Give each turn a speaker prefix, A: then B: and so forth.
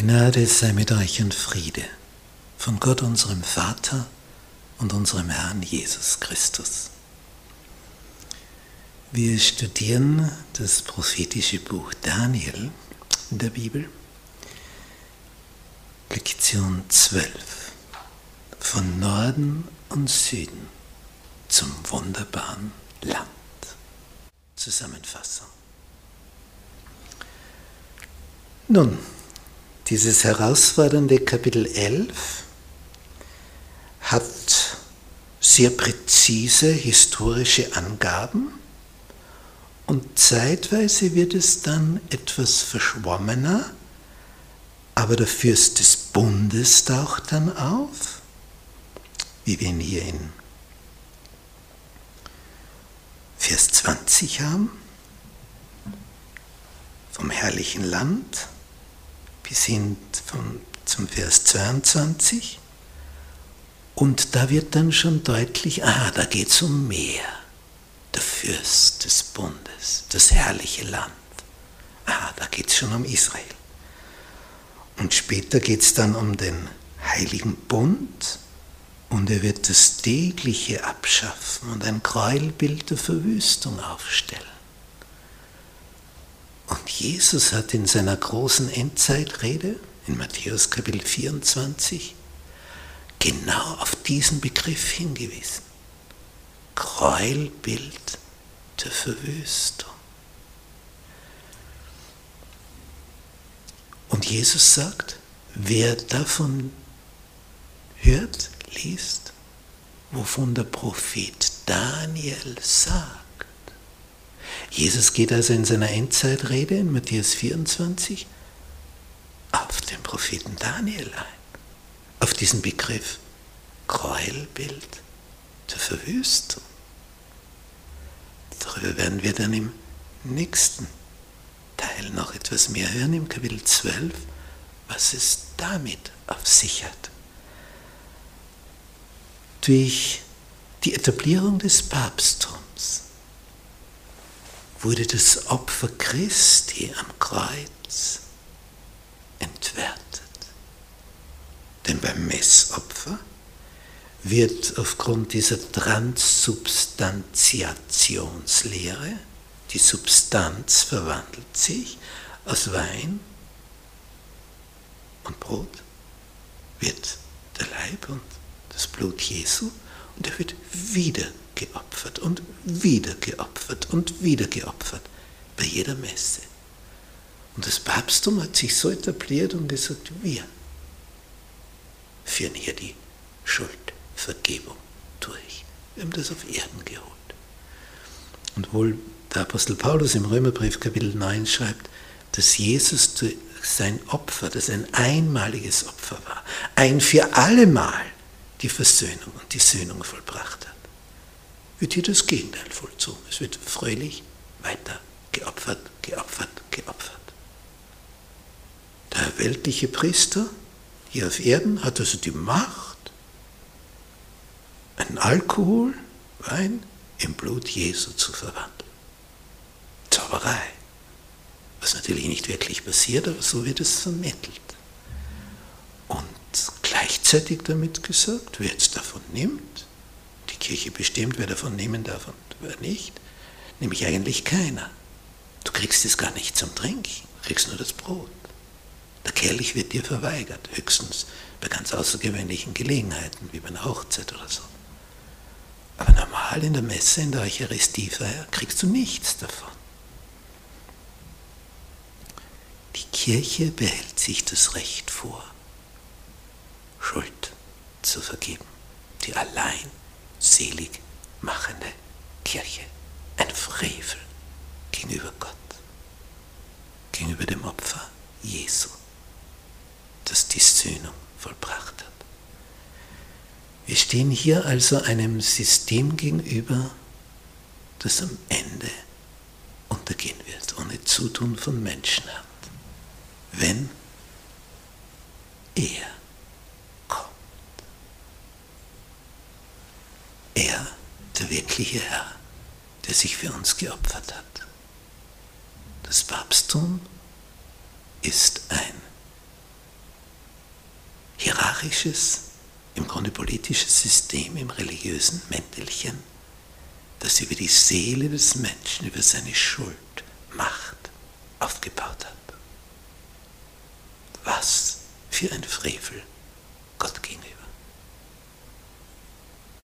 A: Gnade sei mit euch und Friede von Gott unserem Vater und unserem Herrn Jesus Christus. Wir studieren das prophetische Buch Daniel in der Bibel, Lektion 12, von Norden und Süden zum wunderbaren Land. Zusammenfassung. Nun, dieses herausfordernde Kapitel 11 hat sehr präzise historische Angaben und zeitweise wird es dann etwas verschwommener, aber der Fürst des Bundes taucht dann auf, wie wir ihn hier in Vers 20 haben, vom herrlichen Land bis hin vom, zum Vers 22. Und da wird dann schon deutlich, ah, da geht es um mehr. Der Fürst des Bundes, das herrliche Land. Ah, da geht es schon um Israel. Und später geht es dann um den heiligen Bund und er wird das tägliche abschaffen und ein Gräuelbild der Verwüstung aufstellen. Und Jesus hat in seiner großen Endzeitrede in Matthäus Kapitel 24 genau auf diesen Begriff hingewiesen. Gräuelbild der Verwüstung. Und Jesus sagt, wer davon hört, liest, wovon der Prophet Daniel sagt, Jesus geht also in seiner Endzeitrede in Matthäus 24 auf den Propheten Daniel ein, auf diesen Begriff Gräuelbild der Verwüstung. Darüber werden wir dann im nächsten Teil noch etwas mehr hören, im Kapitel 12, was es damit auf sich hat. Durch die Etablierung des Papsttums wurde das Opfer Christi am Kreuz entwertet. Denn beim Messopfer wird aufgrund dieser Transsubstantiationslehre, die Substanz verwandelt sich aus Wein und Brot, wird der Leib und das Blut Jesu und er wird wieder geopfert und wieder geopfert und wieder geopfert bei jeder Messe. Und das Papsttum hat sich so etabliert und gesagt, wir führen hier die Schuldvergebung durch. Wir haben das auf Erden geholt. Und wohl der Apostel Paulus im Römerbrief Kapitel 9 schreibt, dass Jesus sein Opfer, das ein einmaliges Opfer war, ein für allemal die Versöhnung und die Söhnung vollbracht hat wird hier das Gegenteil vollzogen. Es wird fröhlich weiter geopfert, geopfert, geopfert. Der weltliche Priester hier auf Erden hat also die Macht, einen Alkohol, Wein im Blut Jesu zu verwandeln. Zauberei. Was natürlich nicht wirklich passiert, aber so wird es vermittelt. Und gleichzeitig damit gesagt, wer jetzt davon nimmt, Kirche bestimmt, wer davon nehmen darf und wer nicht, nämlich eigentlich keiner. Du kriegst es gar nicht zum Trinken, du kriegst nur das Brot. Der Kelch wird dir verweigert, höchstens bei ganz außergewöhnlichen Gelegenheiten, wie bei einer Hochzeit oder so. Aber normal in der Messe, in der Eucharistiefeier, kriegst du nichts davon. Die Kirche behält sich das Recht vor, Schuld zu vergeben, die allein selig machende Kirche. Ein Frevel gegenüber Gott, gegenüber dem Opfer Jesu, das die Söhnung vollbracht hat. Wir stehen hier also einem System gegenüber, das am Ende untergehen wird, ohne Zutun von Menschenhand, wenn er er, der wirkliche Herr, der sich für uns geopfert hat. Das Papsttum ist ein hierarchisches, im Grunde politisches System im religiösen Mäntelchen, das über die Seele des Menschen, über seine Schuld, Macht aufgebaut hat. Was für ein Frevel Gott ging.